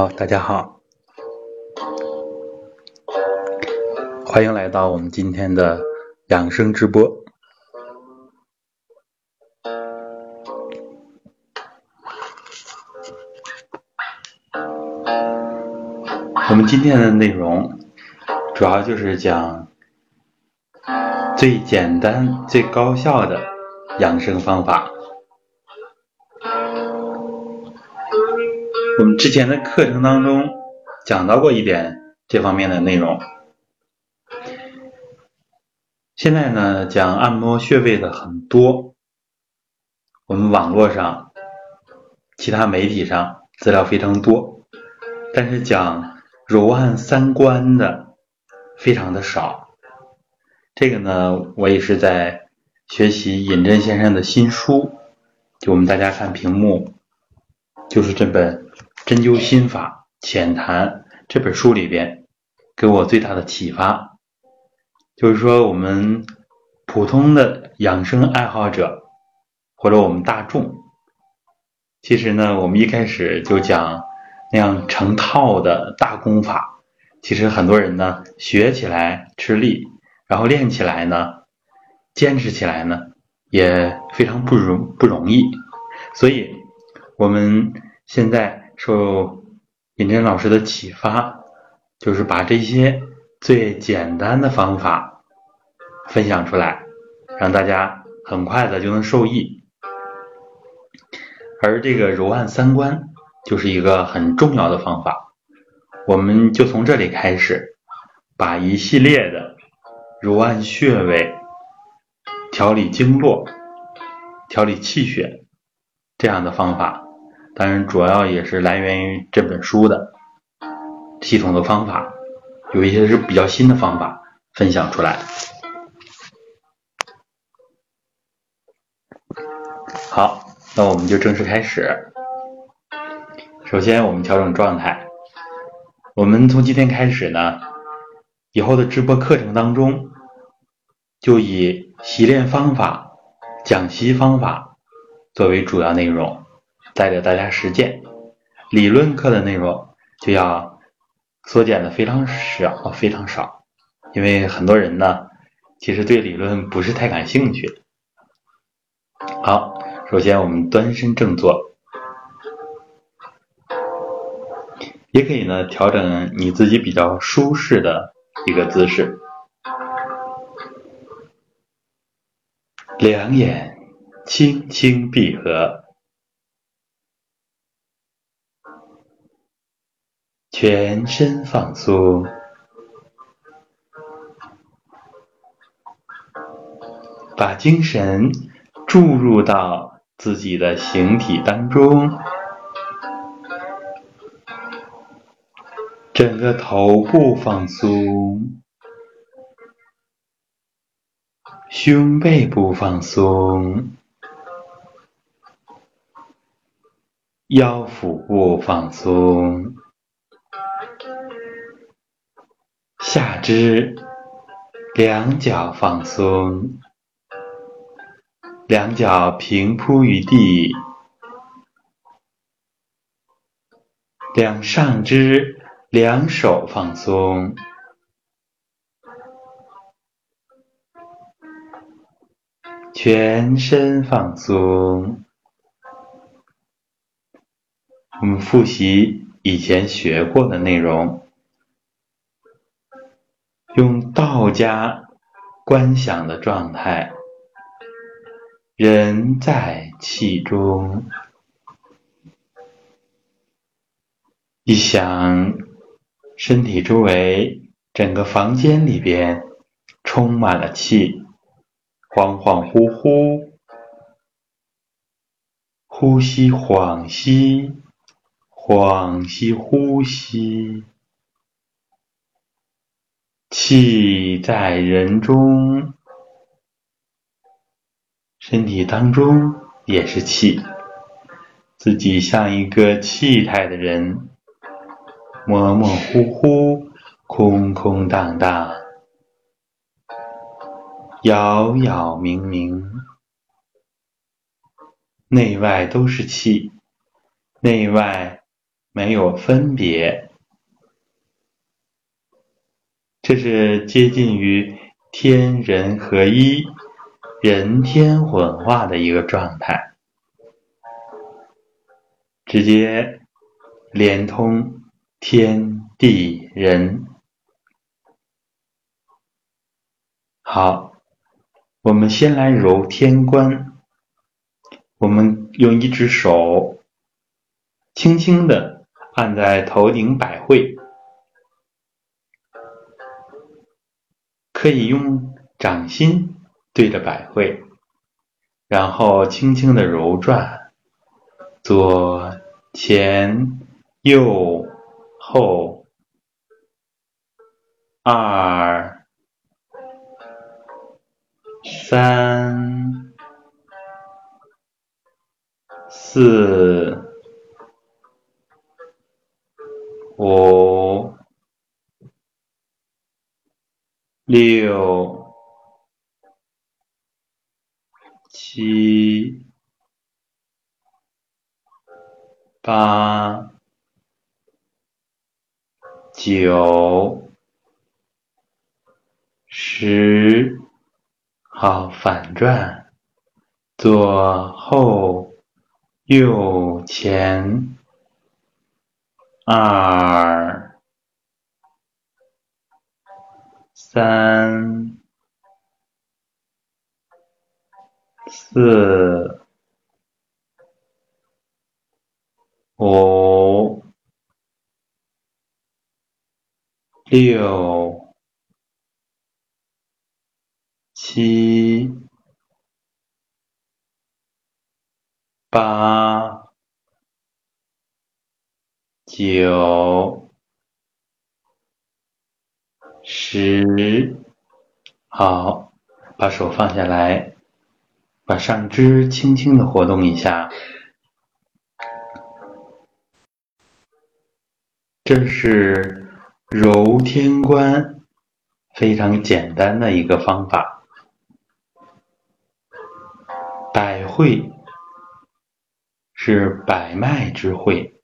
好，大家好，欢迎来到我们今天的养生直播。我们今天的内容主要就是讲最简单、最高效的养生方法。我们之前的课程当中讲到过一点这方面的内容。现在呢，讲按摩穴位的很多，我们网络上、其他媒体上资料非常多，但是讲揉按三关的非常的少。这个呢，我也是在学习尹真先生的新书，就我们大家看屏幕，就是这本。《针灸心法浅谈》这本书里边，给我最大的启发，就是说我们普通的养生爱好者，或者我们大众，其实呢，我们一开始就讲那样成套的大功法，其实很多人呢学起来吃力，然后练起来呢，坚持起来呢也非常不容不容易，所以我们现在。受尹真老师的启发，就是把这些最简单的方法分享出来，让大家很快的就能受益。而这个揉按三关就是一个很重要的方法，我们就从这里开始，把一系列的揉按穴位、调理经络、调理气血这样的方法。当然，主要也是来源于这本书的系统的方法，有一些是比较新的方法分享出来。好，那我们就正式开始。首先，我们调整状态。我们从今天开始呢，以后的直播课程当中，就以习练方法、讲习方法作为主要内容。带着大家实践，理论课的内容就要缩减的非常少，非常少，因为很多人呢，其实对理论不是太感兴趣。好，首先我们端身正坐，也可以呢调整你自己比较舒适的一个姿势，两眼轻轻闭合。全身放松，把精神注入到自己的形体当中，整个头部放松，胸背部放松，腰腹部放松。下肢两脚放松，两脚平铺于地，两上肢两手放松，全身放松。我们复习以前学过的内容。用道家观想的状态，人在气中，一想身体周围整个房间里边充满了气，恍恍惚惚，呼吸恍兮，恍兮呼吸。气在人中，身体当中也是气，自己像一个气态的人，模模糊糊，空空荡荡，杳杳冥冥，内外都是气，内外没有分别，这是接近于天人合一、人天混化的一个状态，直接连通天地人。好，我们先来揉天关，我们用一只手轻轻的。按在头顶百会，可以用掌心对着百会，然后轻轻的揉转，左、前、右、后，二、三、四。五、六、七、八、九、十，好，反转，左后、右前。二、三、四、五、六、七、八。九、十，好，把手放下来，把上肢轻轻的活动一下。这是揉天关非常简单的一个方法。百会是百脉之会。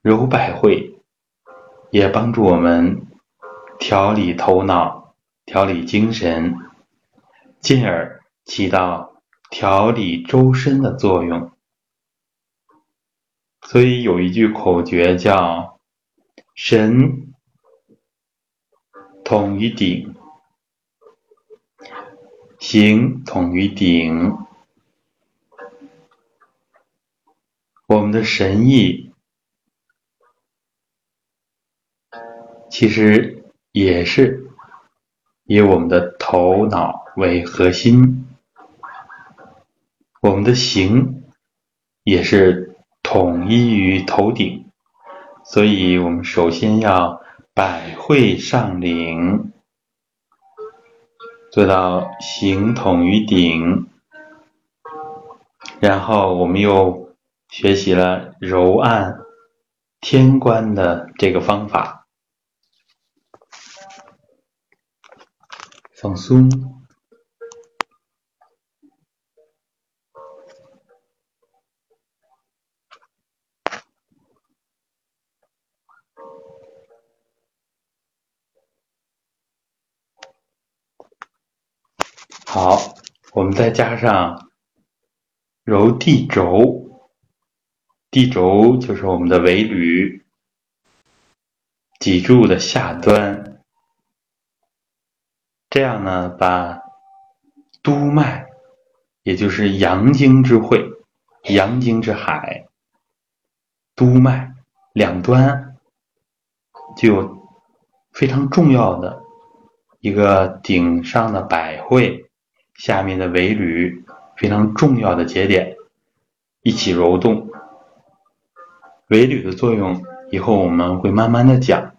揉百会，也帮助我们调理头脑、调理精神，进而起到调理周身的作用。所以有一句口诀叫“神统于顶，形统于顶”。我们的神意。其实也是以我们的头脑为核心，我们的形也是统一于头顶，所以我们首先要百会上领，做到形统于顶，然后我们又学习了揉按天关的这个方法。放松，好，我们再加上揉地轴，地轴就是我们的尾闾，脊柱的下端。这样呢，把督脉，也就是阳经之会、阳经之海，督脉两端就有非常重要的一个顶上的百会，下面的尾闾，非常重要的节点一起揉动。尾闾的作用，以后我们会慢慢的讲，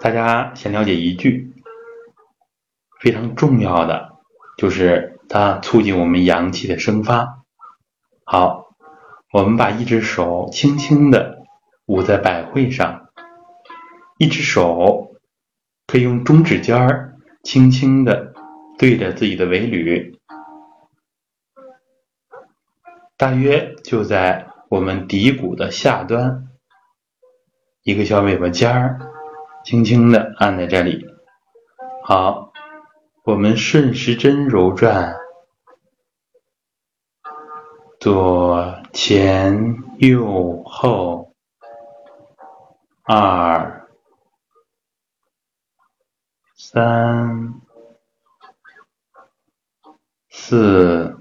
大家先了解一句。非常重要的就是它促进我们阳气的生发。好，我们把一只手轻轻的捂在百会上，一只手可以用中指尖儿轻轻的对着自己的尾闾，大约就在我们骶骨的下端，一个小尾巴尖儿，轻轻的按在这里。好，我们顺时针揉转，左前右后，二三四。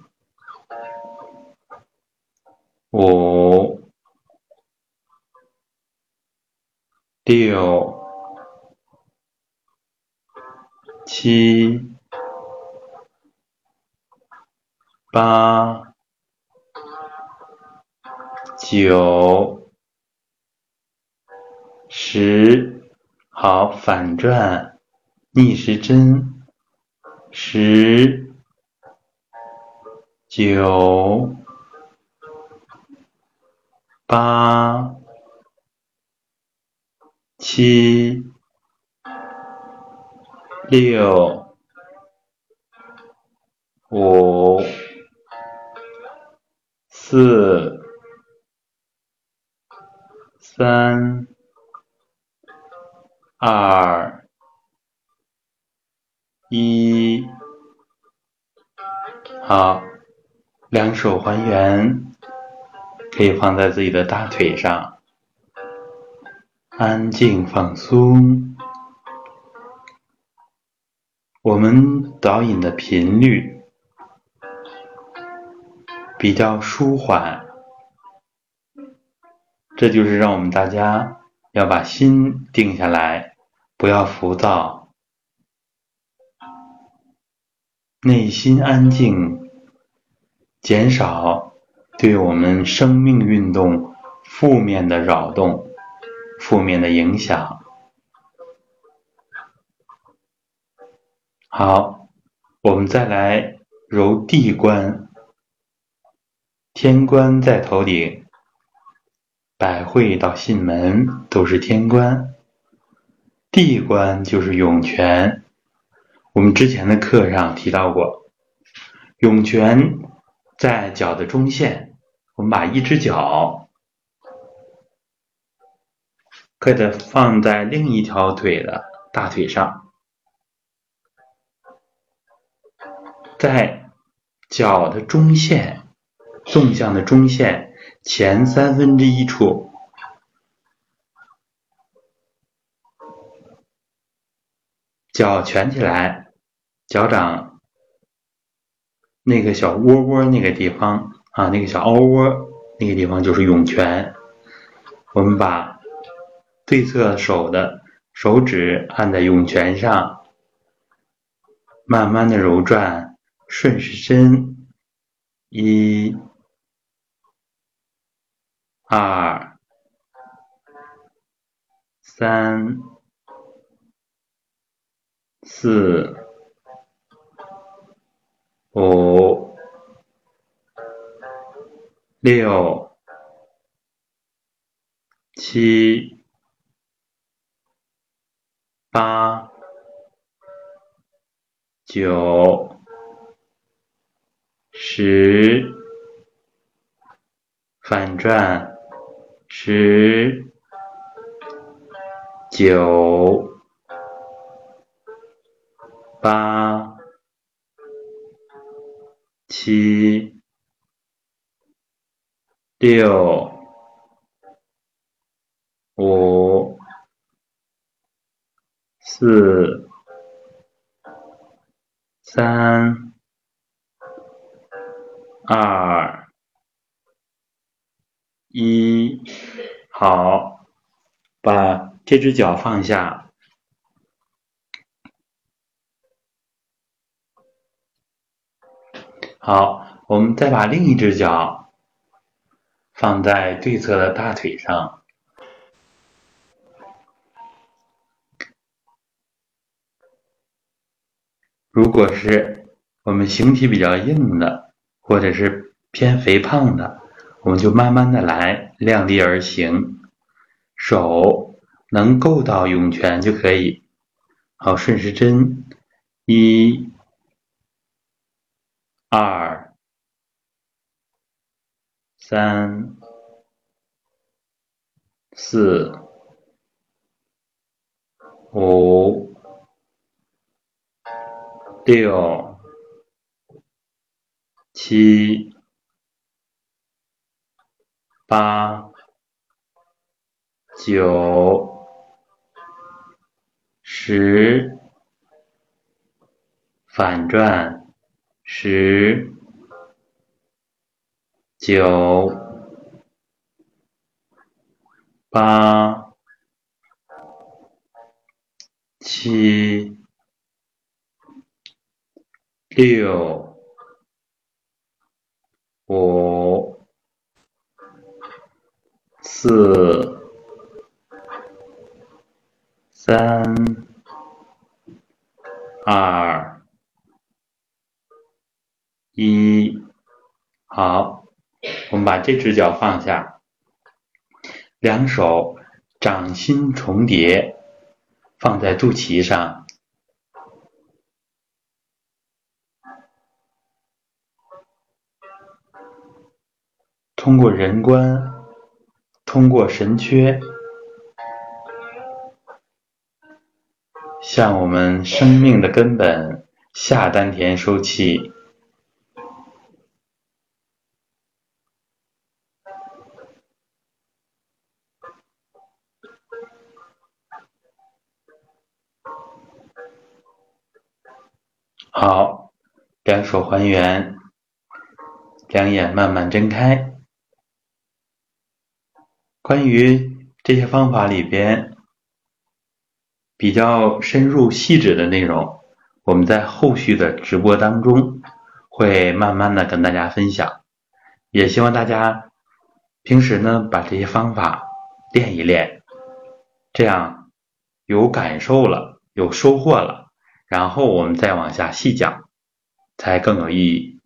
五、六、七、八、九、十，好，反转，逆时针，十、九。八、七、六、五、四、三、二、一，好，两手还原。可以放在自己的大腿上，安静放松。我们导引的频率比较舒缓，这就是让我们大家要把心定下来，不要浮躁，内心安静，减少。对我们生命运动负面的扰动、负面的影响。好，我们再来揉地关。天关在头顶，百会到囟门都是天关，地关就是涌泉。我们之前的课上提到过，涌泉在脚的中线。我们把一只脚可以放在另一条腿的大腿上，在脚的中线，纵向的中线前三分之一处，脚蜷起来，脚掌那个小窝窝那个地方。啊，那个小凹窝那个地方就是涌泉。我们把对侧手的手指按在涌泉上，慢慢的揉转，顺时针，一、二、三、四、五。六、七、八、九、十，反转，十、九、八、七。六、五、四、三、二、一，好，把这只脚放下。好，我们再把另一只脚。放在对侧的大腿上。如果是我们形体比较硬的，或者是偏肥胖的，我们就慢慢的来，量力而行，手能够到涌泉就可以。好，顺时针，一、二。三、四、五、六、七、八、九、十，反转，十、九。八、七、六、五、四、三、二、一，好，我们把这只脚放下。两手掌心重叠，放在肚脐上，通过人观，通过神阙，向我们生命的根本下丹田收气。好，两手还原，两眼慢慢睁开。关于这些方法里边比较深入细致的内容，我们在后续的直播当中会慢慢的跟大家分享。也希望大家平时呢把这些方法练一练，这样有感受了，有收获了。然后我们再往下细讲，才更有意义。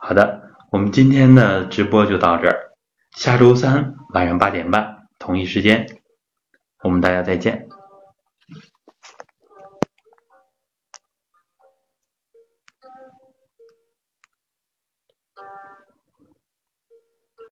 好的，我们今天的直播就到这儿，下周三晚上八点半同一时间，我们大家再见。